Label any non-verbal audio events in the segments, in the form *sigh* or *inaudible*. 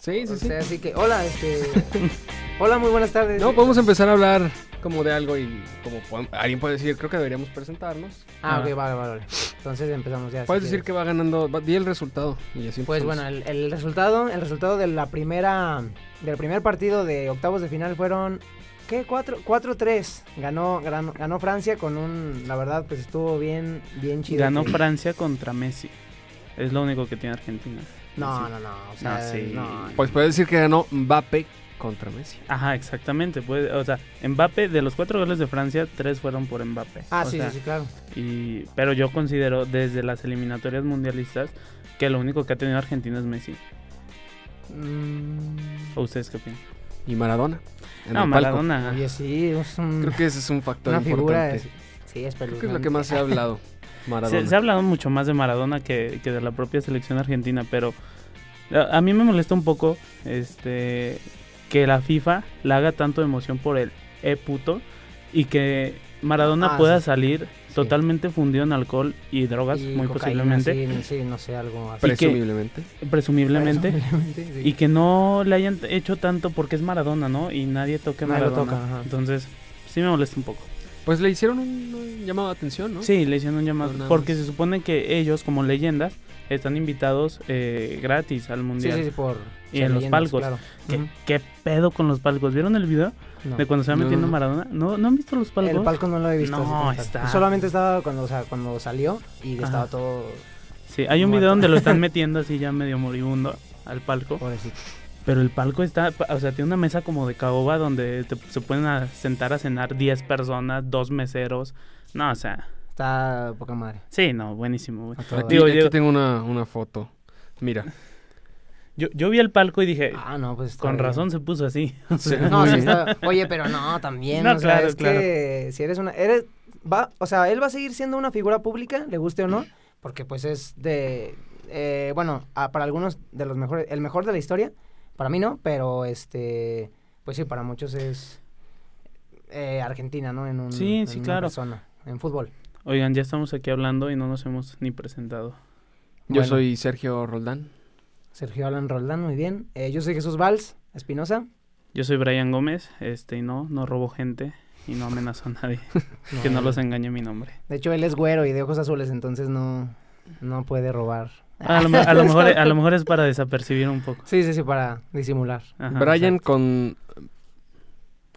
Sí, sí, O sí. sea, así que, hola, este... *laughs* hola, muy buenas tardes. No, podemos empezar a hablar como de algo y como alguien puede decir, creo que deberíamos presentarnos. Ah, ok, vale, vale, vale. Entonces empezamos ya. si Puedes decir quieres. que va ganando, va- di el resultado y así Pues empezamos. bueno, el, el resultado, el resultado de la primera, del primer partido de octavos de final fueron, ¿qué? 4 4-3. Ganó, ganó, ganó Francia con un, la verdad, pues estuvo bien, bien chido. Ganó que- Francia contra Messi. Es lo único que tiene Argentina. No, Sí. no, no, o sea, Ah, sí. no. Pues puedes decir que ganó Mbappé contra Messi. Ajá, exactamente. Puede, o sea, Mbappé, de los cuatro goles de Francia, tres fueron por Mbappé. Ah, O sí, sea, sí, sí, claro. Y, pero yo considero desde las eliminatorias mundialistas que lo único que ha tenido Argentina es Messi. Mm, ¿O ustedes qué opinan? Y Maradona. en No, el palco. Maradona. oye, sí, es un- Creo que ese es un factor una figura, importante. es- sí, es Creo que es lo que más se ha hablado. *laughs* Maradona. Se, se ha hablado mucho más de Maradona que, que de la propia selección argentina, pero a, a mí me molesta un poco este que la FIFA la haga tanto emoción por el e puto y que Maradona Ah, pueda sí. salir Sí. totalmente fundido en alcohol y drogas, Y muy cocaína, posiblemente, Sí, sí, no sé, algo así. Que- Presumiblemente. presumiblemente, Presumiblemente, sí. y que no le hayan hecho tanto porque es Maradona, ¿no? Y nadie toque Nadie lo Maradona. toca. Entonces, sí me molesta un poco. Pues le hicieron un, un llamado de atención, ¿no? Sí, le hicieron un llamado. Nada Porque se supone que ellos, como leyendas, están invitados eh, gratis al mundial. sí, sí, por... Y en los palcos. claro. ¿Qué, pedo con los palcos? ¿Vieron el video No. de cuando se va No. metiendo Maradona? ¿No, ¿No han visto los palcos? El palco no lo he visto. No, está- Solamente estaba cuando, o sea, cuando salió y Ajá. estaba todo Sí, hay un Muerto. video donde lo están *laughs* metiendo así ya medio moribundo al palco. pobrecito. Pero el palco está, o sea, tiene una mesa como de caoba donde te- se pueden a- sentar a cenar 10 personas, dos meseros. No, o sea, Está poca madre. sí, no, buenísimo. güey. A todo Aquí, Digo, aquí yo- tengo una, una foto. Mira. *laughs* Yo, yo vi el palco y dije, Ah, no, pues con bien. razón se puso así. *laughs* O sea, No, sí *laughs* está... Oye, pero no, también, No, o sea, claro, es claro. que si eres una... Eres... Va, o sea, él va a seguir siendo una figura pública, le guste o no, porque pues es de... eh, bueno, a- para algunos de los mejores... El mejor de la historia, para mí no, pero este... Pues sí, para muchos es... eh, Argentina, ¿no? En un, Sí, en sí, una claro. persona, en fútbol. Oigan, ya estamos aquí hablando y no nos hemos ni presentado. Yo Bueno. soy Sergio Roldán. Sergio Alan Roldán, muy bien. Eh, yo soy Jesús Valls, Espinosa. Yo soy Brian Gómez, este, y no, no robo gente y no amenazo a nadie. *laughs* *laughs* que no los engañe mi nombre. De hecho, él es güero y de ojos azules, entonces no, no puede robar. A lo, me- a lo mejor, a lo mejor es para desapercibir un poco. Sí, sí, sí, para disimular. Ajá, Brian exacto. con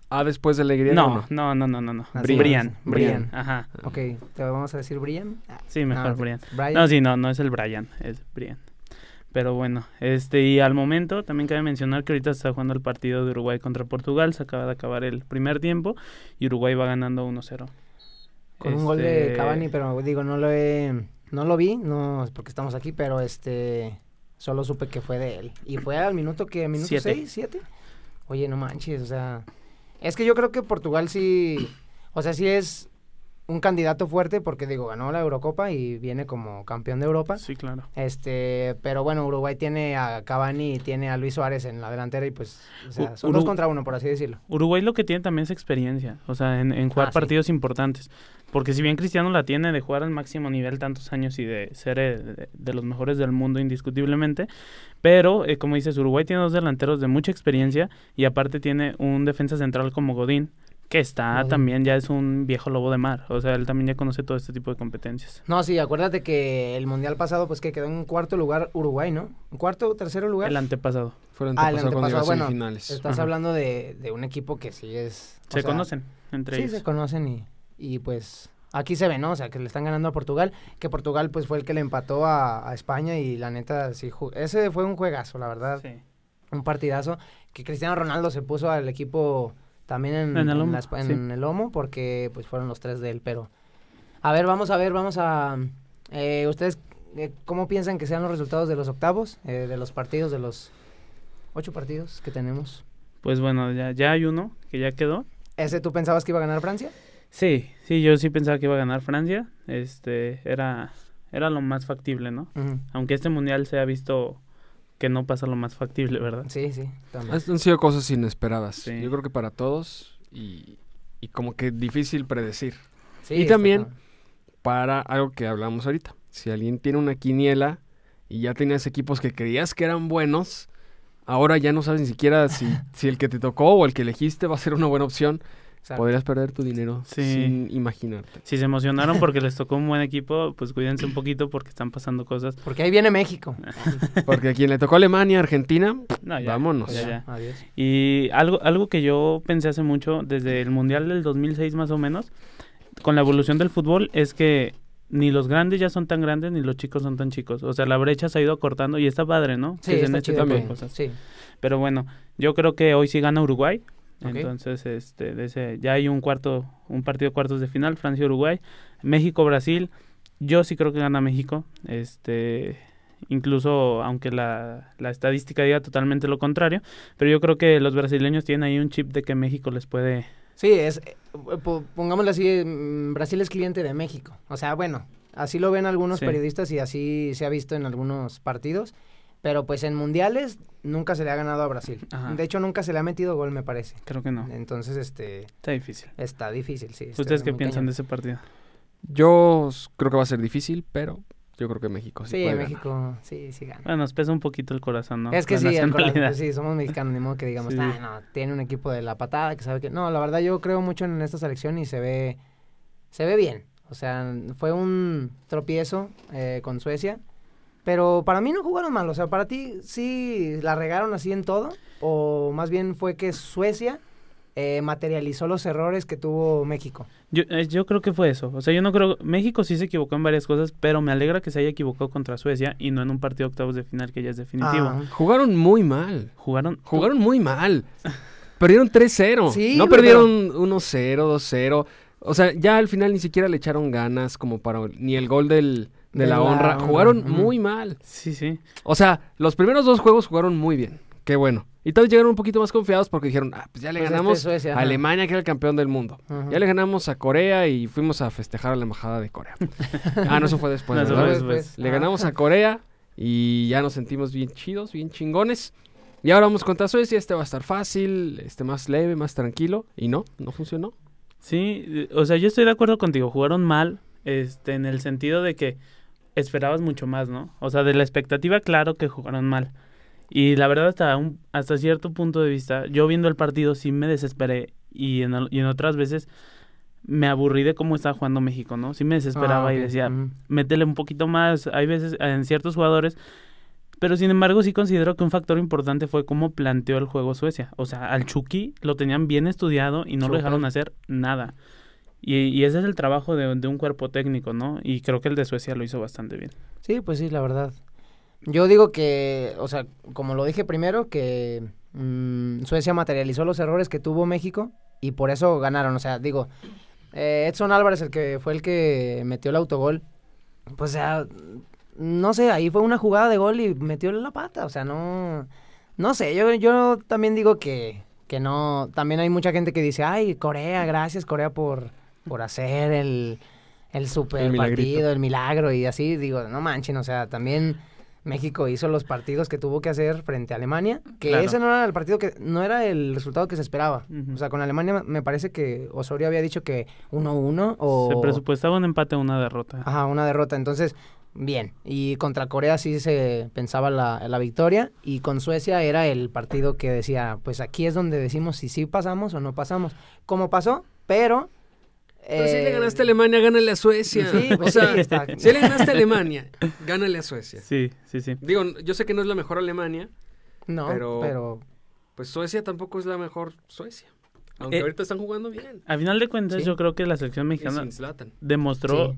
A después de la griega. No, ¿o no, no, no, no, no. Así Brian, Brian. Brian. Ajá. Ok, ¿te vamos a decir Brian? Ah, Sí, mejor Ah, Brian. Brian. No, sí, no, no es el Brian, es Brian. Pero bueno, este, y al momento también cabe mencionar que ahorita se está jugando el partido de Uruguay contra Portugal, se acaba de acabar el primer tiempo y Uruguay va ganando 1-0. Con un gol de Este, Cavani, pero digo, no lo he, no lo vi, no es porque estamos aquí, pero este, solo supe que fue de él. Y fue al minuto que, minuto Siete. 6, 7. Oye, no manches, o sea, es que yo creo que Portugal sí, o sea, sí es un candidato fuerte porque digo, ganó la Eurocopa y viene como campeón de Europa. Sí, claro. Este, pero bueno, Uruguay tiene a Cavani y tiene a Luis Suárez en la delantera y pues, o sea, son dos contra uno, por así decirlo. Uruguay lo que tiene también es experiencia, o sea, en, en jugar Ah, sí. partidos importantes. Porque si bien Cristiano la tiene de jugar al máximo nivel tantos años y de ser eh, de, de los mejores del mundo indiscutiblemente, pero eh, como dices, Uruguay tiene dos delanteros de mucha experiencia y aparte tiene un defensa central como Godín, que está también ya es un viejo lobo de mar, o sea, él también ya conoce todo este tipo de competencias. No, sí, acuérdate que el mundial pasado, pues que quedó en cuarto lugar Uruguay, ¿no? ¿En cuarto o tercero lugar? El antepasado. Fue el Ah, el antepasado cuando bueno. Estás Ajá. hablando de, de un equipo que sí es... Se sea, conocen entre Sí, ellos. se conocen y, y pues aquí se ve, ¿no? O sea, que le están ganando a Portugal, que Portugal pues fue el que le empató a, a España y la neta, sí, ese fue un juegazo, la verdad. Sí. un partidazo que Cristiano Ronaldo se puso al equipo también en, En el lomo, la espa- en sí. el lomo porque pues fueron los tres de él pero a ver vamos a ver vamos a eh, ustedes eh, cómo piensan que sean los resultados de los octavos eh, de los partidos de los ocho partidos que tenemos Pues bueno, ya, ya hay uno que ya quedó. ese tú pensabas que iba a ganar Francia Sí, sí, yo sí pensaba que iba a ganar Francia. Este, era, era lo más factible, ¿no? Aunque este mundial se ha visto que no pasa lo más factible, ¿verdad? sí sí también. Han sido cosas inesperadas. Sí. Yo creo que para todos y, y como que difícil predecir. Sí, y también-. Para algo que hablamos ahorita. Si alguien tiene una quiniela y ya tenías equipos que creías que eran buenos ahora ya no sabes ni siquiera si, *laughs* si el que te tocó o el que elegiste va a ser una buena opción. Exacto. Podrías perder tu dinero Sí. sin imaginarte. Si se emocionaron porque les *laughs* tocó un buen equipo, pues cuídense un poquito porque están pasando cosas. Porque ahí viene México. *laughs* Porque a quien le tocó Alemania, Argentina, No, ya, Vámonos. ya, ya. Adiós. Y algo, algo que yo pensé hace mucho, desde el Mundial del 2006 más o menos, con la evolución del fútbol, es que ni los grandes ya son tan grandes ni los chicos son tan chicos. O sea, la brecha se ha ido acortando y está padre, ¿no? Sí, que está este chido tipo de que- cosas. Sí. Pero bueno, yo creo que hoy sí gana Uruguay. Entonces, este, de ese- ya hay un cuarto, un partido de cuartos de final, Francia-Uruguay, México-Brasil. Yo sí creo que gana México. Este, incluso aunque la, la estadística diga totalmente lo contrario, pero yo creo que los brasileños tienen ahí un chip de que México les puede. Sí, es, eh, po- pongámoslo así, mm, Brasil es cliente de México. O sea, bueno, así lo ven algunos Sí. periodistas y así se ha visto en algunos partidos. Pero pues en mundiales nunca se le ha ganado a Brasil. Ajá. De hecho, nunca se le ha metido gol, me parece. Creo que no. Entonces, este, Está difícil. está difícil, sí. está ¿Ustedes qué piensan cañón. de ese partido? yo creo que va a ser difícil, pero yo creo que México sí, Sí, puede ganar. México, sí, sí gana. Bueno, nos pesa un poquito el corazón, ¿no? Es que La sí, el corazón, sí, somos mexicanos, ni modo que digamos, Sí. "Ah, no, tiene un equipo de la patada que sabe que... No, la verdad yo creo mucho en esta selección y se ve, se ve bien. O sea, fue un tropiezo eh, con Suecia, pero para mí no jugaron mal. O sea, para ti sí la regaron así en todo, o más bien fue que Suecia eh, materializó los errores que tuvo México. Yo, eh, yo creo que fue eso. O sea, yo no creo. México sí se equivocó en varias cosas, pero me alegra que se haya equivocado contra Suecia y no en un partido octavos de final que ya es definitivo. Ah, Jugaron muy mal. Jugaron. Jugaron muy mal. *laughs* Perdieron 3-0. Sí, no pero- perdieron 1-0, 2-0. O sea, ya al final ni siquiera le echaron ganas como para ni el gol del, de, De la, la honra. Jugaron muy mal. Sí, sí. O sea, los primeros dos juegos jugaron muy bien. Qué bueno. Y tal vez llegaron un poquito más confiados porque dijeron, ah, pues ya le Pues este ganamos Suecia, a. Alemania, que era el campeón del mundo. Ya le ganamos a Corea y fuimos a festejar a la embajada de Corea. *laughs* ah, no, eso fue después, No, eso Después. Le ganamos a Corea y ya nos sentimos bien chidos, bien chingones. Y ahora vamos contra Suecia, este va a estar fácil, este más leve, más tranquilo. Y no, no funcionó. Sí, o sea, yo estoy de acuerdo contigo. Jugaron mal, este, en el sentido de que esperabas mucho más, ¿no? O sea, de la expectativa, claro que jugaron mal. Y la verdad, hasta, un, hasta cierto punto de vista, yo viendo el partido sí me desesperé. Y en, al- y en otras veces me aburrí de cómo estaba jugando México, ¿no? Sí me desesperaba Ah, y decía, métele un poquito más. Hay veces en ciertos jugadores. Pero sin embargo, sí considero que un factor importante fue cómo planteó el juego Suecia. O sea, al Chucky lo tenían bien estudiado y no lo dejaron hacer nada. Y, y ese es el trabajo de, un cuerpo técnico, ¿no? Y creo que el de Suecia lo hizo bastante bien. Sí, pues sí, la verdad. Yo digo que, o sea, como lo dije primero, que mm, Suecia materializó los errores que tuvo México y por eso ganaron. O sea, digo, eh, Edson Álvarez, el que fue el que metió el autogol, pues, o sea, no sé, ahí fue una jugada de gol y metió la pata. O sea, no, no sé, yo, yo también digo que, que no, también hay mucha gente que dice, ay, Corea, gracias Corea por, por hacer el, el super El partido, el milagro y así, digo, no manchen, o sea, también México hizo los partidos que tuvo que hacer frente a Alemania, que Claro. ese no era el partido que, no era el resultado que se esperaba. O sea, con Alemania me parece que Osorio había dicho que 1-1 o... Se presupuestaba un empate o una derrota. Ajá, una derrota. Entonces, bien. Y contra Corea sí se pensaba la, la victoria. Y con Suecia era el partido que decía, pues aquí es donde decimos si sí pasamos o no pasamos. Como pasó, pero... Pero si le eh, ganaste a Alemania, gánale a Suecia. Sí, o sea, sí, está- *laughs* si le ganaste a Alemania, gánale a Suecia. Sí, sí, sí. Digo, yo sé que no es la mejor Alemania, No, pero- pero... pues Suecia tampoco es la mejor Suecia. Aunque Eh, ahorita están jugando bien. A final de cuentas, Sí. yo creo que la selección mexicana demostró Sí.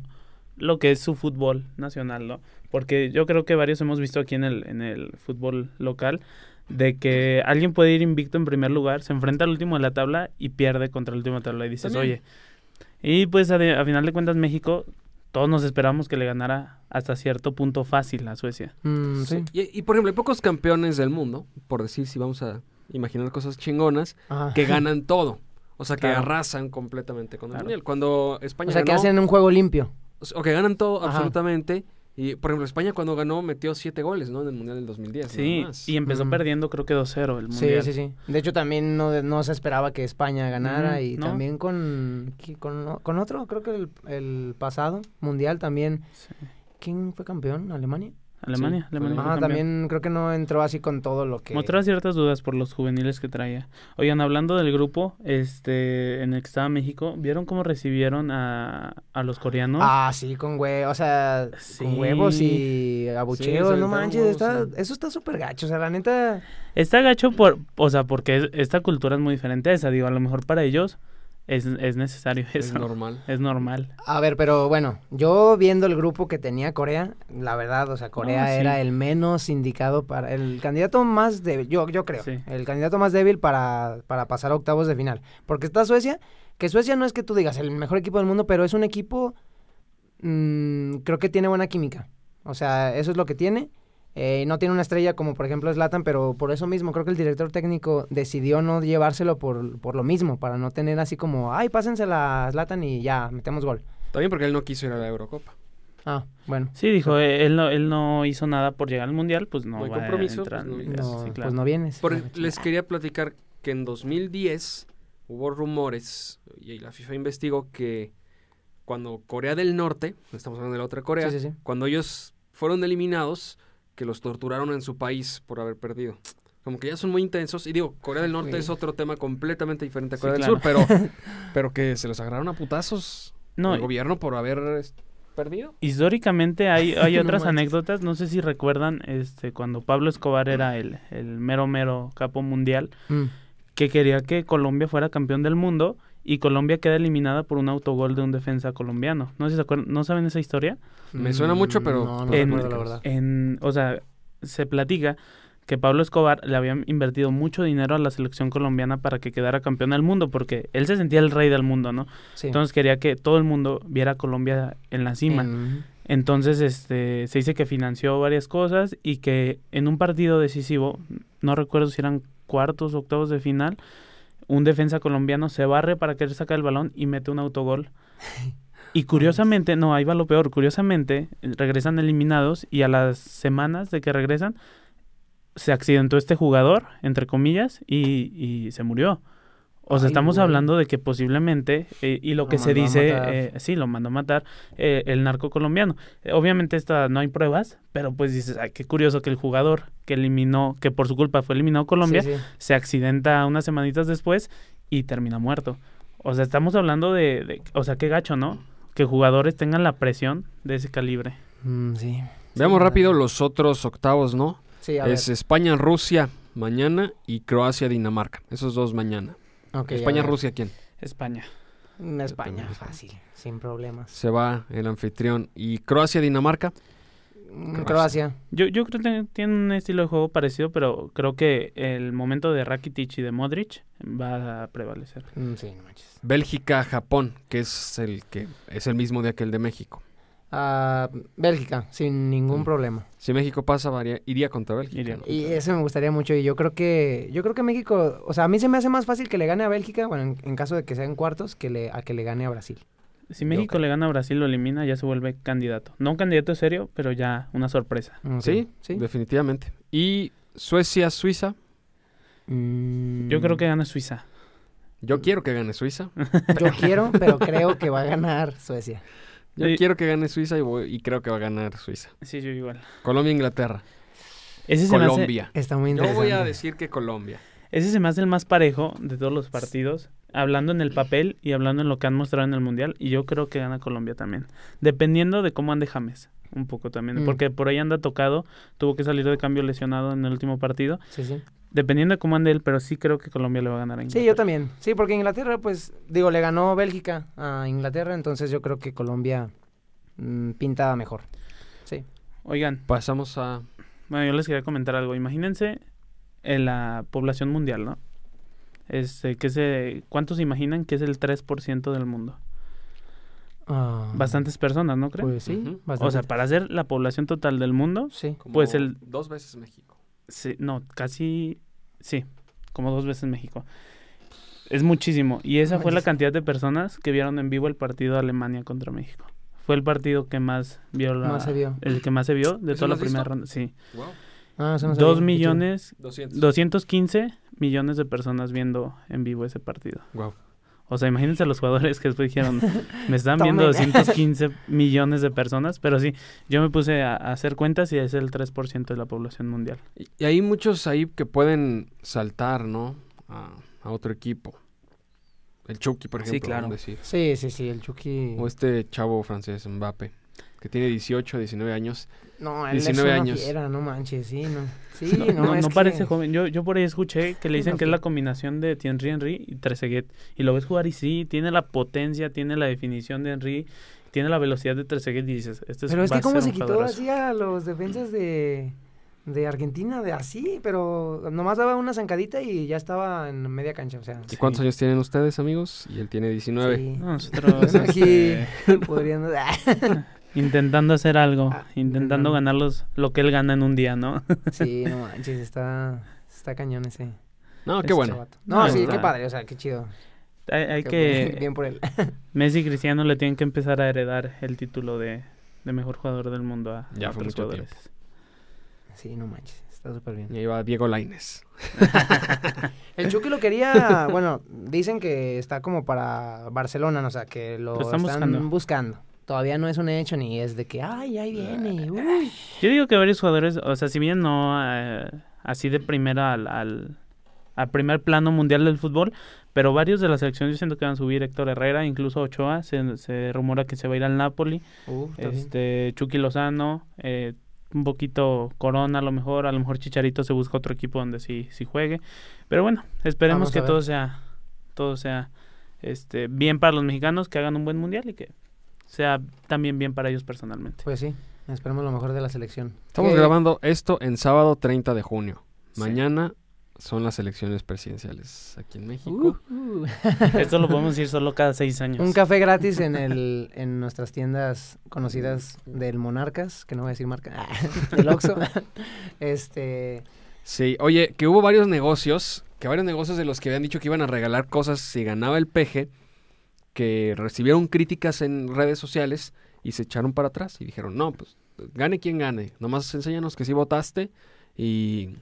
lo que es su fútbol nacional, ¿no? Porque yo creo que varios hemos visto aquí en el, en el fútbol local de que alguien puede ir invicto en primer lugar, se enfrenta al último de la tabla y pierde contra el último de la tabla y dices, También. oye. Y pues a, de- a final de cuentas México, todos nos esperamos que le ganara hasta cierto punto fácil a Suecia. mm, sí. Y, y, por ejemplo, hay pocos campeones del mundo, por decir si vamos a imaginar cosas chingonas, Ajá. que ganan todo. O sea, que Claro. arrasan completamente con el Claro. mundial. Cuando España O sea, que hacen un juego limpio. o que ganan todo Ajá. absolutamente. Y, por ejemplo, España cuando ganó metió siete goles, ¿no? En el mundial del 2010. Sí, más. y empezó perdiendo creo que 2-0 el Sí, mundial. sí, sí. De hecho, también no, no se esperaba que España ganara y ¿no? también con, con, con otro, creo que el, el pasado mundial también. Sí. ¿Quién fue campeón? ¿Alemania? Alemania. Sí, Alemania campeón. también creo que no entró así con todo lo que... Mostraba ciertas dudas por los juveniles que traía. Oigan, hablando del grupo este en el que estaba México, ¿vieron cómo recibieron a, a los coreanos? Ah, sí, con huevos, o sea, Sí. con huevos y abucheos, no manches, huevos, está, eso está súper gacho, o sea, la neta, Está gacho por, o sea, porque es- esta cultura es muy diferente a esa, digo, a lo mejor para ellos es, es necesario Es eso. normal. Es normal. a ver, pero bueno, yo viendo el grupo que tenía Corea, la verdad, o sea, Corea No, sí. era el menos indicado para, el candidato más débil, yo, yo creo, Sí. el candidato más débil para, para pasar a octavos de final, porque está Suecia, que Suecia no es que tú digas el mejor equipo del mundo, pero es un equipo, mm, creo que tiene buena química, o sea, eso es lo que tiene. Eh, no tiene una estrella como por ejemplo Zlatan, pero por eso mismo creo que el director técnico decidió no llevárselo por, por lo mismo, para no tener así como, ay, pásensela a Zlatan y ya, metemos gol. También porque él no quiso ir a la Eurocopa. Ah, bueno. Sí, dijo, eh, él no, él no hizo nada por llegar al mundial, pues no, No hay va a compromiso, entrar pues no- el- No, sí, claro. Pues no vienes. Por- les quería platicar que en 2010 hubo rumores y la FIFA investigó que cuando Corea del Norte, estamos hablando de la otra Corea, Sí, sí, sí. cuando ellos fueron eliminados, que los torturaron en su país por haber perdido. Como que ya son muy intensos. Y digo, Corea del Norte Sí. es otro tema completamente diferente a Sí, Corea claro. del Sur, pero, *laughs* pero que se los agarraron a putazos No, el gobierno por haber perdido. Históricamente hay, hay *laughs* otras anécdotas, no sé si recuerdan, este, cuando Pablo Escobar era el, el mero mero capo mundial, Mm. que quería que Colombia fuera campeón del mundo y Colombia queda eliminada por un autogol de un defensa colombiano. No sé si se acuerdan, ¿no saben esa historia? Me suena mucho, pero- No, no En- recuerdo la verdad. En, o sea, se platica que Pablo Escobar le había invertido mucho dinero a la selección colombiana para que quedara campeón del mundo, porque él se sentía el rey del mundo, ¿no? Sí. Entonces quería que todo el mundo viera a Colombia en la cima. En- Entonces, este, se dice que financió varias cosas y que en un partido decisivo, no recuerdo si eran cuartos o octavos de final, un defensa colombiano se barre para querer sacar el balón y mete un autogol. *laughs* Y curiosamente, no, ahí va lo peor, curiosamente eh, regresan eliminados y a las semanas de que regresan se accidentó este jugador, entre comillas, y, y se murió. O sea, Ay, estamos güey. hablando de que posiblemente, eh, y lo Lo que se dice, eh, sí, lo mandó a matar eh, el narco colombiano. Eh, obviamente esta no hay pruebas, pero pues dices, ay, qué curioso que el jugador que eliminó, que por su culpa fue eliminado Colombia, Sí, sí. se accidenta unas semanitas después y termina muerto. O sea, estamos hablando de, de- o sea, qué gacho, ¿no? Que jugadores tengan la presión de ese calibre. Mm, sí. Veamos Sí, rápido los otros octavos, ¿no? Sí, a Es España-Rusia mañana y Croacia-Dinamarca. Esos dos mañana. España-Rusia, ¿quién? España. España, fácil, sin problemas. Se va el anfitrión. ¿Y Croacia-Dinamarca? Mm, Croacia. Yo, yo creo que tiene un estilo de juego parecido, pero creo que el momento de Rakitic y de Modric va a prevalecer. Mm, sí, no manches. Bélgica-Japón, que es el que es el mismo de aquel de México. Ah, Bélgica, sin ningún Mm. problema. Si México pasa, varía- iría contra Bélgica. Y eso me gustaría mucho y yo creo que yo creo que México, o sea, a mí se me hace más fácil que le gane a Bélgica, bueno, en, en caso de que sean cuartos, que le a que le gane a Brasil. Si México le gana a Brasil, lo elimina, ya se vuelve candidato. No un candidato serio, pero ya una sorpresa. Sí, sí. definitivamente. Y Suecia-Suiza. Mm, Yo creo que gana Suiza. Yo quiero que gane Suiza. yo quiero, pero creo que va a ganar Suecia. Yo Sí. quiero que gane Suiza y, voy- y creo que va a ganar Suiza. Sí, yo igual. Colombia-Inglaterra. Ese se, me hace, Colombia. Está muy Yo interesante. voy a decir que Colombia. ese se me hace el más parejo de todos los partidos, hablando en el papel y hablando en lo que han mostrado en el Mundial. Y yo creo que gana Colombia también. Dependiendo de cómo ande James. Un poco también. Mm. Porque por ahí anda tocado. Tuvo que salir de cambio lesionado en el último partido. Sí, sí. Dependiendo de cómo ande él, pero sí creo que Colombia le va a ganar a Sí, Inglaterra. yo también. Sí, porque Inglaterra, pues, digo, le ganó Bélgica a Inglaterra, entonces yo creo que Colombia mm, pinta mejor. Sí. Oigan, Pasamos a... Bueno, yo les quería comentar algo. Imagínense en la población mundial, ¿no? Este, que se, ¿Cuántos se imaginan que es el 3% del mundo? Ah, Bastantes personas, ¿no creen? Pues sí, Ujú. bastante. o sea, para ser la población total del mundo, sí. como Pues el- Dos veces México. sí, no, casi, sí, como dos veces México. Es muchísimo. Y esa fue la cantidad de personas que vieron en vivo el partido de Alemania contra México. Fue el partido que más vio la, Más se vio. el que más se vio de ¿Eso toda la primera visto? ronda. Sí. Wow. Ah, no Dos millones 200. 215 millones de personas viendo en vivo ese partido. Wow. O sea, imagínense los jugadores que después dijeron, *laughs* me están viendo Tomen. 215 millones de personas, pero sí, yo me puse a, a hacer cuentas y es el 3% de la población mundial. Y, y hay muchos ahí que pueden saltar, ¿no? A, a otro equipo. El Chucky, por Sí, ejemplo. claro. vamos a decir. Sí, sí, sí, el Chucky. O este chavo francés, Mbappe, que tiene 18, 19 años. No, él 19 es una años. fiera, no manches, sí, no. Sí, no, No, es no que- parece joven. Yo, yo por ahí escuché que le dicen No, que es la combinación de Thierry Henry y Trezeguet. Y lo ves jugar y sí, tiene la potencia, tiene la definición de Henry, tiene la velocidad de Trezeguet y dices, este es Pero es que ser se quitó jugadorazo. así a los defensas de, de Argentina, de así, pero nomás daba una zancadita y ya estaba en media cancha, o sea. ¿Y cuántos años tienen ustedes, amigos? Y él tiene 19. Sí. No, nosotros *laughs* aquí este, podrían... *laughs* intentando hacer algo, Ah, intentando intentando. ganar los, lo que él gana en un día, ¿no? *laughs* sí, no manches, está, está cañón ese. No, qué bueno. chavato. No, No, sí, está- qué padre, o sea, qué chido. hay, hay Qué que... *laughs* Bien por él. *laughs* Messi y Cristiano le tienen que empezar a heredar el título de, de mejor jugador del mundo a, Ya a fue otros mucho jugadores. Sí, no manches, está súper bien. Y ahí va Diego Laines. El Chucky lo quería, bueno, dicen que está como para Barcelona, o sea, que lo, Lo están están, buscando. buscando. Todavía no es un hecho ni es de que, ay, ahí viene. uy". Yo digo que varios jugadores, o sea, si bien no eh, así de primera al, al, al primer plano mundial del fútbol, pero varios de la selección yo siento que van a subir Héctor Herrera, incluso Ochoa, se, se rumora que se va a ir al Napoli, Uh, este Chucky Lozano, eh, un poquito Corona a lo mejor, a lo mejor Chicharito se busca otro equipo donde sí, sí juegue, pero bueno, esperemos Vamos que todo sea, todo sea este bien para los mexicanos, que hagan un buen mundial y que sea también bien para ellos personalmente. Pues sí, esperemos lo mejor de la selección. Estamos grabando esto en sábado 30 de junio. Sí. Mañana son las elecciones presidenciales aquí en México. Uh, uh. Esto lo *laughs* podemos decir solo cada seis años. Un café gratis en el *laughs* en nuestras tiendas conocidas del Monarcas, que no voy a decir marca, *laughs* del Oxxo. este, Sí, oye, que hubo varios negocios, que varios negocios de los que habían dicho que iban a regalar cosas si ganaba el peje, que recibieron críticas en redes sociales y se echaron para atrás y dijeron, no, pues gane quien gane, nomás enséñanos que sí votaste y,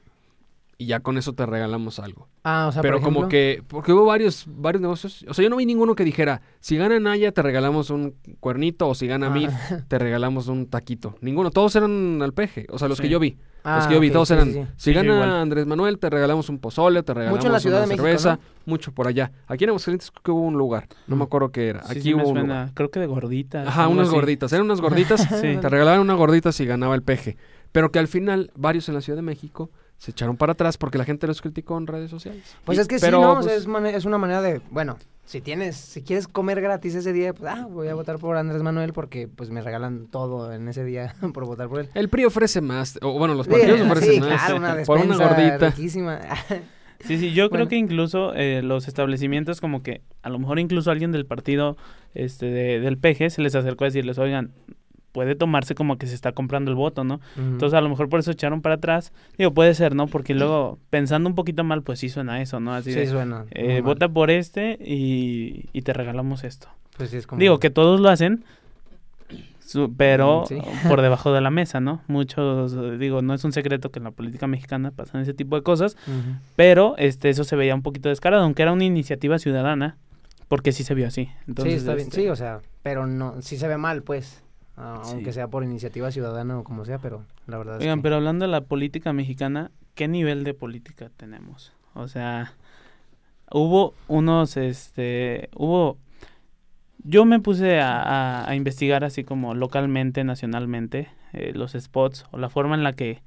y ya con eso te regalamos algo. ah, o sea, Pero por como que, porque hubo varios, varios negocios, o sea, yo no vi ninguno que dijera, si gana Naya te regalamos un cuernito o si gana Ah. Mid *laughs* te regalamos un taquito. Ninguno, todos eran al peje, o sea, los Sí. que yo vi. los ah, que yo vi, todos sí, eran, sí, sí. si gana igual. Andrés Manuel te regalamos un pozole, te regalamos en la Ciudad una de México, cerveza, ¿no? mucho por allá. Aquí en Aguascalientes creo que hubo un lugar, no Mm. me acuerdo qué era. Sí, Aquí sí me hubo un lugar. creo que de gorditas. Ajá, unas así. gorditas, eran unas gorditas, *laughs* Sí. te regalaban unas gorditas y ganaba el peje. Pero que al final varios en la Ciudad de México se echaron para atrás porque la gente los criticó en redes sociales. Pues Y- es que pero, sí, ¿no? Pues, es, una manera de, bueno, si tienes, si quieres comer gratis ese día, pues, ah, voy a votar por Andrés Manuel porque, pues, me regalan todo en ese día *laughs* por votar por él. El PRI ofrece más, o bueno, los Sí, partidos sí, ofrecen más. claro, una por una gordita. riquísima. *laughs* Sí, sí, yo creo Bueno. que incluso eh, los establecimientos como que a lo mejor incluso alguien del partido este de- del PG se les acercó a decirles, oigan, puede tomarse como que se está comprando el voto, ¿no? Entonces a lo mejor por eso echaron para atrás. Digo, puede ser, ¿no? Porque luego pensando un poquito mal, pues sí suena eso, ¿no? Así sí, de, suena. eh, vota por este y, y te regalamos esto. Pues sí, es como... Digo que todos lo hacen, pero Mm, sí. *laughs* por debajo de la mesa, ¿no? Muchos, digo, no es un secreto que en la política mexicana pasan ese tipo de cosas, pero este eso se veía un poquito descarado, aunque era una iniciativa ciudadana, porque sí se vio así. Entonces, sí, está bien. este, Sí, o sea, pero no, sí se ve mal, pues. Ah, Sí. Aunque sea por iniciativa ciudadana o como sea, pero la verdad es Oigan, que... pero hablando de la política mexicana, ¿qué nivel de política tenemos? O sea, hubo unos, este, hubo... Yo me puse a, a- a investigar así como localmente, nacionalmente, eh, los spots o la forma en la que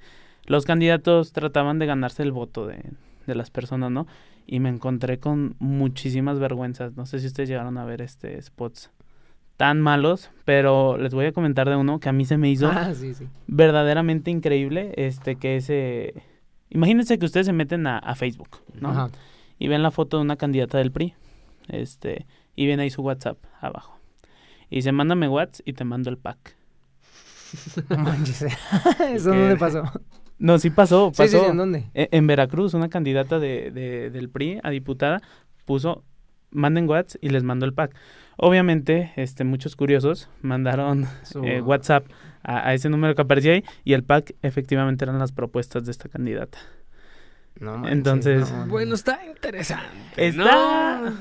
los candidatos trataban de ganarse el voto de, de las personas, ¿no? Y me encontré con muchísimas vergüenzas. No sé si ustedes llegaron a ver este spots tan malos, pero les voy a comentar de uno que a mí se me hizo Ah, sí, sí. verdaderamente increíble, este, que ese... Imagínense que ustedes se meten a, a Facebook, ¿no? Ajá. Y ven la foto de una candidata del PRI, este, y ven ahí su WhatsApp abajo. Y dice, mándame WhatsApp y te mando el pack. *laughs* No manches. *laughs* *laughs* ¿Eso que- dónde pasó? No, sí pasó, pasó. sí, sí, ¿en dónde? E- En Veracruz, una candidata de, de- del PRI a diputada puso, manden WhatsApp y les mandó el pack. Obviamente, este, muchos curiosos mandaron Su- eh, WhatsApp a, a ese número que aparecía ahí y el pack efectivamente eran las propuestas de esta candidata. No Entonces, no, no. Bueno, está interesante. Está... ¿no?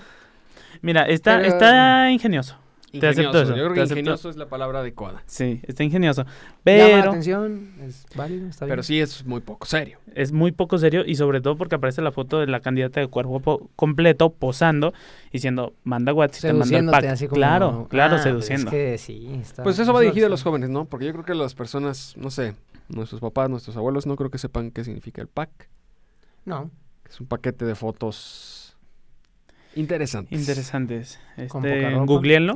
Mira, está, Pero- está ingenioso. Te acepto eso, Yo creo que acepto. ingenioso es la palabra adecuada. Sí, está ingenioso. Llama la Pero atención, es válido, está bien. Pero sí es muy poco serio. es muy poco serio y sobre todo porque aparece la foto de la candidata de cuerpo po- completo posando diciendo manda WhatsApp te manda el pack. así como... Claro, claro, Ah, seduciendo. Es que sí, está... Pues eso va dirigido a lo los jóvenes, ¿no? Porque yo creo que las personas, no sé, nuestros papás, nuestros abuelos, no creo que sepan qué significa el pack. No, Es un paquete de fotos interesantes. Interesantes. Este, googleenlo,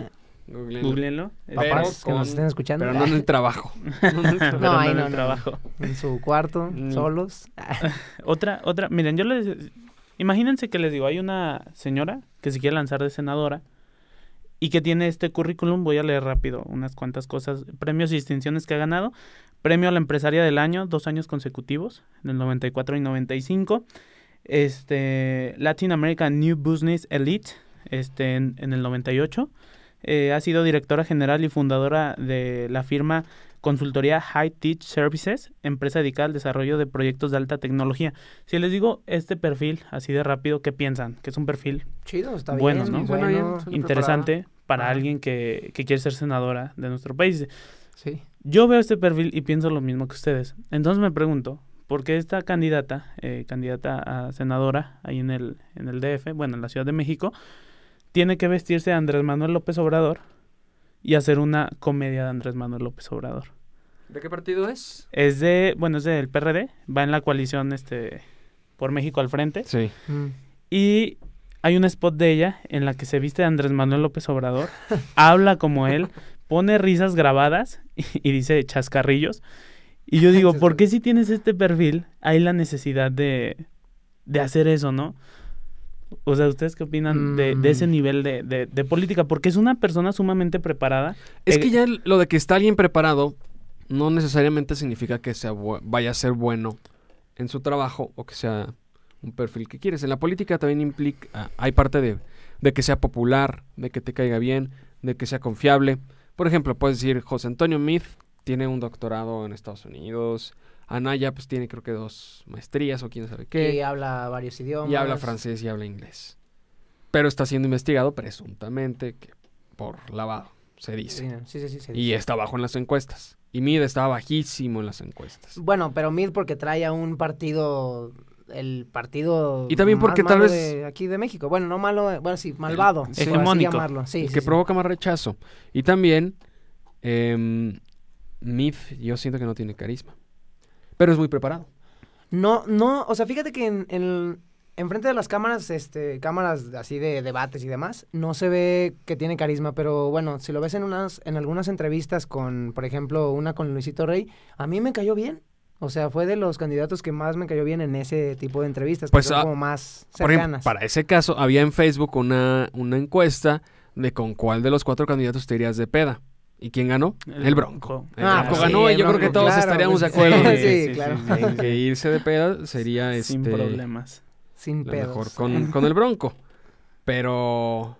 Googleenlo. googleenlo. Papás que nos estén escuchando. Pero no en el trabajo. *laughs* No en el trabajo. pero ahí en no, el no. trabajo. En su cuarto, Mm. solos. *laughs* Otra, otra, miren, yo les... Imagínense que les digo, hay una señora que se quiere lanzar de senadora y que tiene este currículum, voy a leer rápido unas cuantas cosas, premios y distinciones que ha ganado, premio a la empresaria del año, dos años consecutivos, en el 94 y 95, este, Latin American New Business Elite, este, en, en el 98, eh, ha sido directora general y fundadora de la firma consultoría High Teach Services, empresa dedicada al desarrollo de proyectos de alta tecnología. Si les digo este perfil así de rápido, ¿qué piensan? Que es un perfil Chido, está Bueno, bien. ¿no? Bueno, interesante para alguien que, que quiere ser senadora de nuestro país. sí. Yo veo este perfil y pienso lo mismo que ustedes. Entonces me pregunto, ¿por qué esta candidata, eh, candidata a senadora ahí en el, en el DF, bueno, en la Ciudad de México, tiene que vestirse de Andrés Manuel López Obrador y hacer una comedia de Andrés Manuel López Obrador? ¿De qué partido es? Es de, bueno, es del PRD, va en la coalición este por México al frente Sí. Mm. y hay un spot de ella en la que se viste de Andrés Manuel López Obrador, *laughs* habla como él, pone risas grabadas y, y dice chascarrillos. Y yo *laughs* digo, ¿por qué si tienes este perfil hay la necesidad de, de hacer eso, no? O sea, ¿ustedes qué opinan de, de ese Mm. nivel de, de- de política? Porque es una persona sumamente preparada. Es Eh, que ya el- lo de que está alguien preparado no necesariamente significa que sea vaya a ser bueno en su trabajo o que sea un perfil que quieres. En la política también implica, ah, hay parte de, de que sea popular, de que te caiga bien, de que sea confiable. Por ejemplo, puedes decir, José Antonio Meade tiene un doctorado en Estados Unidos, Anaya pues tiene creo que dos maestrías o quién sabe qué. Y habla varios idiomas. Y habla francés y habla inglés. Pero está siendo investigado presuntamente que por lavado, se dice. Sí, sí, sí. sí, Y está bajo en las encuestas. Y Mid está bajísimo en las encuestas. Bueno, pero Mid porque trae a un partido, el partido Y también más porque tal malo vez- de aquí de México. Bueno, no malo, bueno, sí, malvado. así hegemónico. llamarlo. Sí, el sí, que sí. provoca más rechazo. Y también, eh, Mid, yo siento que no tiene carisma. Pero es muy preparado. No, no, o sea, fíjate que en, en, enfrente de las cámaras, este, cámaras así de debates y demás, no se ve que tiene carisma, pero bueno, si lo ves en unas, en algunas entrevistas con, por ejemplo, una con Luisito Rey, a mí me cayó bien. O sea, fue de los candidatos que más me cayó bien en ese tipo de entrevistas, Pues, que son ah, como más Por ejemplo, cercanas. para ese caso, había en Facebook una, una encuesta de con cuál de los cuatro candidatos te irías de peda. ¿Y quién ganó? El, Bronco. El Ah, Bronco pues ganó sí, y yo creo que todos claro, estaríamos de pues, acuerdo sí, de- sí, claro. en *laughs* que irse de peda sería Sin este, problemas. Sin lo pedos. mejor con, *laughs* con el Bronco. Pero,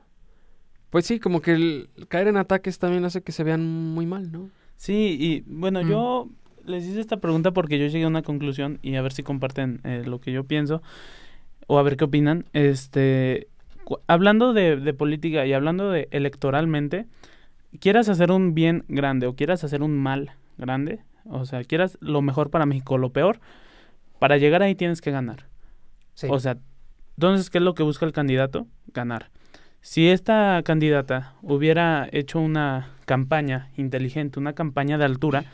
pues sí, como que el caer en ataques también hace que se vean muy mal, ¿no? Sí, y bueno, Mm. yo les hice esta pregunta porque yo llegué a una conclusión y a ver si comparten eh, lo que yo pienso o a ver qué opinan. Este, hablando de, de política y hablando de electoralmente, quieras hacer un bien grande o quieras hacer un mal grande, o sea, quieras lo mejor para México lo peor, para llegar ahí tienes que ganar. Sí. O sea, entonces, ¿qué es lo que busca el candidato? Ganar. Si esta candidata hubiera hecho una campaña inteligente, una campaña de altura,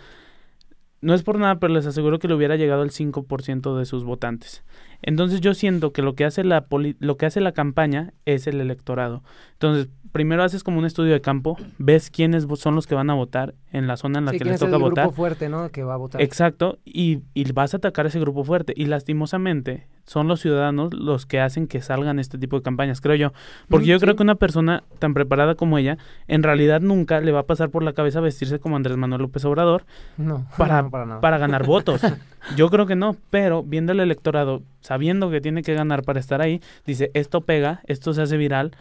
no es por nada, pero les aseguro que le hubiera llegado el 5% de sus votantes. Entonces yo siento que lo que hace la poli- lo que hace la campaña es el electorado. Entonces, primero haces como un estudio de campo, ves quiénes son los que van a votar en la zona en la sí, que ¿quién les es el toca grupo votar. fuerte, ¿no? Que va a votar. Exacto, y, y vas a atacar a ese grupo fuerte. Y lastimosamente son los ciudadanos los que hacen que salgan este tipo de campañas, creo yo. Porque Mm, yo creo que una persona tan preparada como ella, en realidad nunca le va a pasar por la cabeza vestirse como Andrés Manuel López Obrador No, *laughs* para, no, para nada. para ganar votos. *laughs* Yo creo que no, pero viendo el electorado, sabiendo que tiene que ganar para estar ahí, dice, esto pega, esto se hace viral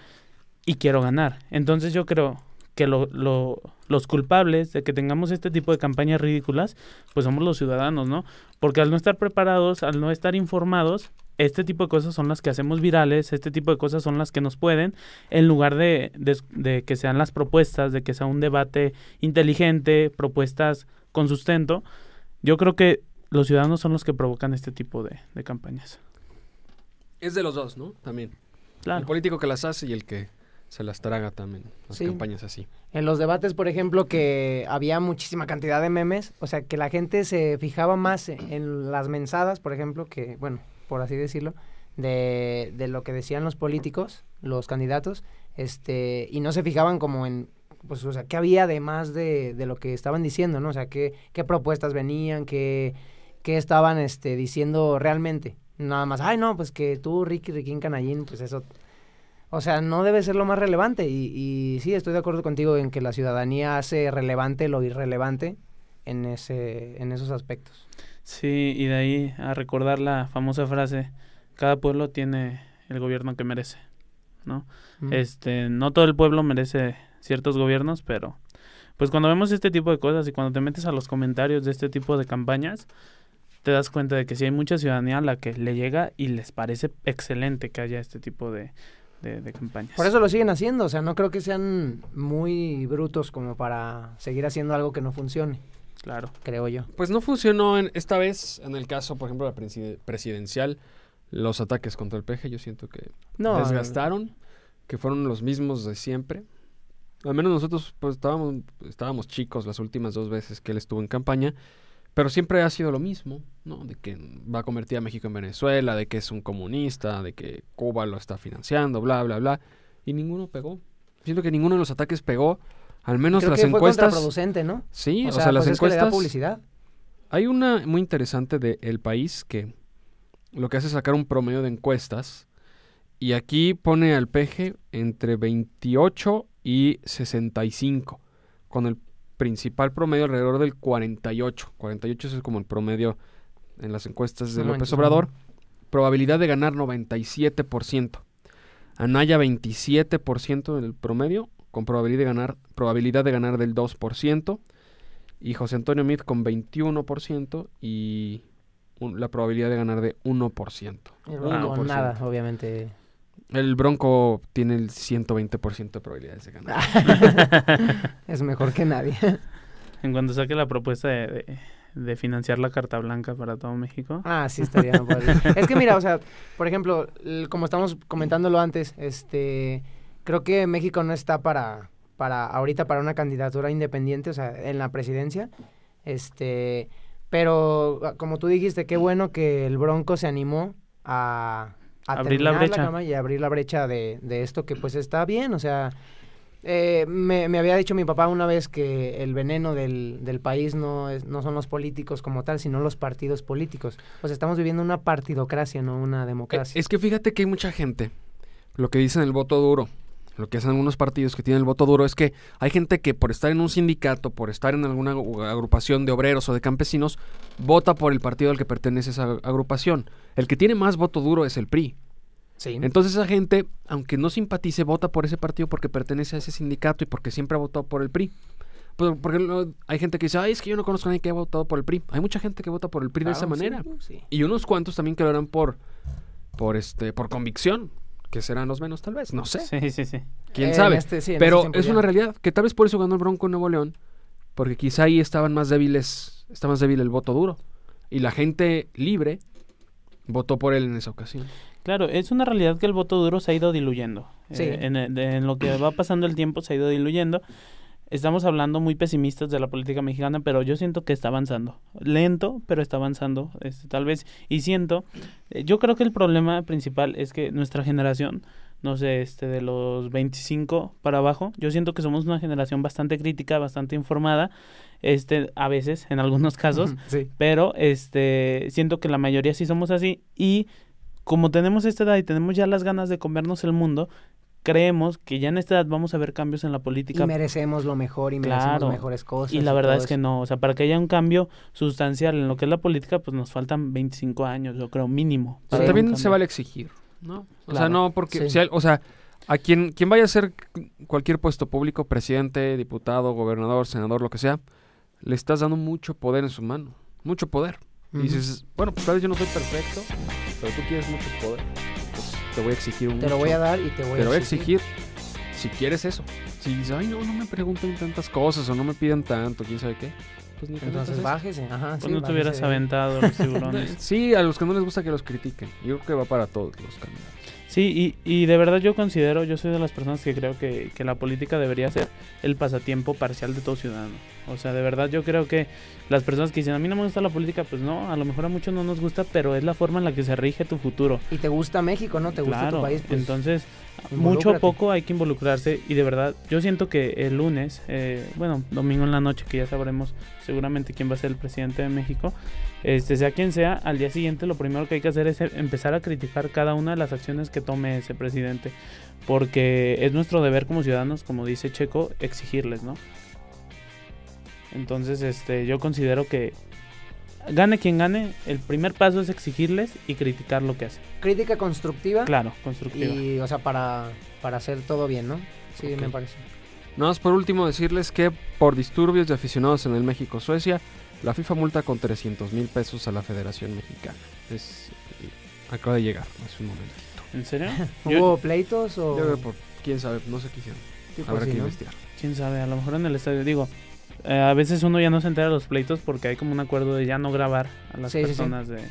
y quiero ganar. Entonces yo creo que lo, lo, los culpables de que tengamos este tipo de campañas ridículas, pues somos los ciudadanos, ¿no? Porque al no estar preparados, al no estar informados, este tipo de cosas son las que hacemos virales, este tipo de cosas son las que nos pueden, en lugar de, de, de que sean las propuestas, de que sea un debate inteligente, propuestas con sustento, yo creo que los ciudadanos son los que provocan este tipo de, de campañas. Es de los dos, ¿no? También. Claro. El político que las hace y el que se las traga también. Las Sí. campañas así. En los debates, por ejemplo, que había muchísima cantidad de memes, o sea, que la gente se fijaba más en las mensadas, por ejemplo, que, bueno, por así decirlo, de, de lo que decían los políticos, los candidatos, este, y no se fijaban como en, pues, o sea, qué había además de, de lo que estaban diciendo, ¿no? O sea, qué, qué propuestas venían, qué, qué estaban, este, diciendo realmente. Nada más, ay, no, pues que tú, Ricky, Riquín Canallín, pues eso o sea, no debe ser lo más relevante. Y, y sí, estoy de acuerdo contigo en que la ciudadanía hace relevante lo irrelevante en, ese, en esos aspectos. Sí, y de ahí a recordar la famosa frase, cada pueblo tiene el gobierno que merece, ¿no? Mm. Este, no todo el pueblo merece ciertos gobiernos, pero pues cuando vemos este tipo de cosas y cuando te metes a los comentarios de este tipo de campañas, te das cuenta de que sí hay mucha ciudadanía a la que le llega y les parece excelente que haya este tipo de, de, de campañas. Por eso lo siguen haciendo. O sea, no creo que sean muy brutos como para seguir haciendo algo que no funcione, Claro. creo yo. Pues no funcionó en, esta vez, en el caso, por ejemplo, de la preside- presidencial, los ataques contra el peje, yo siento que No, desgastaron, que fueron los mismos de siempre. Al menos nosotros pues estábamos, estábamos chicos las últimas dos veces que él estuvo en campaña, pero siempre ha sido lo mismo, ¿no? De que va a convertir a México en Venezuela, de que es un comunista, de que Cuba lo está financiando, bla, bla, bla. Y ninguno pegó. Siento que ninguno de los ataques pegó. Al menos creo las que fue encuestas. contraproducente, ¿no? Sí, o o sea, sea, las pues es que le da encuestas. publicidad. Hay una muy interesante de El País que lo que hace es sacar un promedio de encuestas y aquí pone al peje entre 28 y 65, con el principal promedio alrededor del 48. 48 es como el promedio en las encuestas de No López manches, Obrador. Probabilidad de ganar 97%. Anaya 27% en el promedio, con probabilidad de ganar, probabilidad de ganar del 2%. Y José Antonio Meade con 21% y un- la probabilidad de ganar de 1%. Y luego 1%. nada, obviamente. El Bronco tiene el 120% de probabilidades de ganar. *laughs* es mejor que nadie. En cuanto saque la propuesta de, de, de financiar la Carta Blanca para todo México. Ah, sí, estaría. *laughs* es que mira, o sea, por ejemplo, como estamos comentándolo antes, este, creo que México no está para, para ahorita para una candidatura independiente, o sea, en la presidencia, este, pero ah, como tú dijiste, qué bueno que el Bronco se animó a, a Abrir la brecha. cama y abrir la brecha de, de esto que pues está bien, o sea, eh, me, me había dicho mi papá una vez que el veneno del, del país no, es, no son los políticos como tal, sino los partidos políticos. O sea, estamos viviendo una partidocracia, no una democracia. Eh, Es que fíjate que hay mucha gente, lo que dicen el voto duro, lo que hacen algunos partidos que tienen el voto duro es que hay gente que por estar en un sindicato, por estar en alguna agru- agrupación de obreros o de campesinos, vota por el partido al que pertenece esa agrupación. El que tiene más voto duro es el PRI. sí. Entonces esa gente, aunque no simpatice, vota por ese partido porque pertenece a ese sindicato y porque siempre ha votado por el PRI. Por- porque lo- hay gente que dice, ay, es que yo no conozco a nadie que haya votado por el PRI. Hay mucha gente que vota por el PRI de esa sí, manera. sí. Y unos cuantos también que lo harán por, por, este, por convicción, que serán los menos tal vez, no sé, Sí, sí, sí. quién En sabe. este- sí, Pero tiempos es ya. una realidad, que tal vez por eso ganó el Bronco en Nuevo León, porque quizá ahí estaban más débiles, está más débil el voto duro. Y la gente libre votó por él en esa ocasión. Claro, es una realidad que el voto duro se ha ido diluyendo. Sí. Eh, en, en lo que va pasando el tiempo se ha ido diluyendo. Estamos hablando muy pesimistas de la política mexicana, pero yo siento que está avanzando. Lento, pero está avanzando, este, tal vez. Y siento, eh, yo creo que el problema principal es que nuestra generación, no sé, este, de los 25 para abajo, yo siento que somos una generación bastante crítica, bastante informada, este, a veces, en algunos casos, *laughs* Sí. pero este siento que la mayoría sí somos así y como tenemos esta edad y tenemos ya las ganas de comernos el mundo, creemos que ya en esta edad vamos a ver cambios en la Y política. merecemos lo mejor y merecemos Claro. mejores cosas. Y la verdad es que no, o sea, para que haya un cambio sustancial en lo que es la política, pues nos faltan 25 años, yo creo, mínimo. Pero Sí. también se vale exigir, ¿no? O sea, no porque, Sí. si al- o sea, A quien, quien vaya a ser cualquier puesto público, presidente, diputado, gobernador, senador, lo que sea, le estás dando mucho poder en su mano. Mucho poder. Y dices, bueno, pues tal vez yo no soy perfecto, pero tú quieres mucho poder. Te voy a exigir un Te lo voy a dar y te voy Te lo voy a a exigir si quieres eso. Si dices, ay, no, no me pregunten tantas cosas o no me piden tanto, quién sabe qué. Pues ni Entonces bájese. Ajá, Pues sí, no te hubieras aventado los tiburones. *laughs* Sí, a los que no les gusta que los critiquen. Yo creo que va para todos los candidatos. Sí, y, y de verdad yo considero, yo soy de las personas que creo que, que la política debería ser el pasatiempo parcial de todo ciudadano. O sea, de verdad yo creo que las personas que dicen, a mí no me gusta la política, pues no, a lo mejor a muchos no nos gusta, pero es la forma en la que se rige tu futuro. Y te gusta México, ¿no? Te gusta claro, tu país. Pues, entonces mucho o poco hay que involucrarse y de verdad yo siento que el lunes, eh, bueno, domingo en la noche que ya sabremos seguramente quién va a ser el presidente de México, este sea quien sea, al día siguiente lo primero que hay que hacer es empezar a criticar cada una de las acciones que tome ese presidente, porque es nuestro deber como ciudadanos, como dice Checo, exigirles, ¿no? Entonces, este, yo considero que gane quien gane, el primer paso es exigirles y criticar lo que hacen. Crítica constructiva. Claro, constructiva. Y, o sea, para, para hacer todo bien, ¿no? Sí, me parece. Nada más por último decirles que por disturbios de aficionados en el México-Suecia, la FIFA multa con 300 mil pesos a la Federación Mexicana. Es, acaba de llegar hace un momentito. ¿En serio? *laughs* ¿Hubo pleitos o...? Yo creo que por, quién sabe, no sé qué hicieron. Habrá sí, que ¿no? investigar. quién sabe, a lo mejor en el estadio. Digo, eh, a veces uno ya no se entera de los pleitos porque hay como un acuerdo de ya no grabar a las Sí, sí, sí. personas De,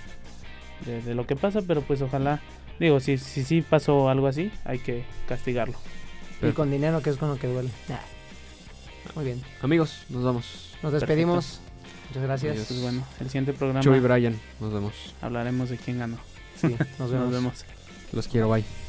de, de lo que pasa, pero pues ojalá, digo, si si sí pasó algo así, hay que castigarlo. Y con dinero, que es con lo que duele. Nah. Muy bien. Amigos, nos vamos. Nos despedimos. Muchas gracias. Pues bueno, el siguiente programa Chuy y Brian, nos vemos. hablaremos de quién ganó. Sí, nos *laughs* vemos. Nos vemos. Los quiero, bye.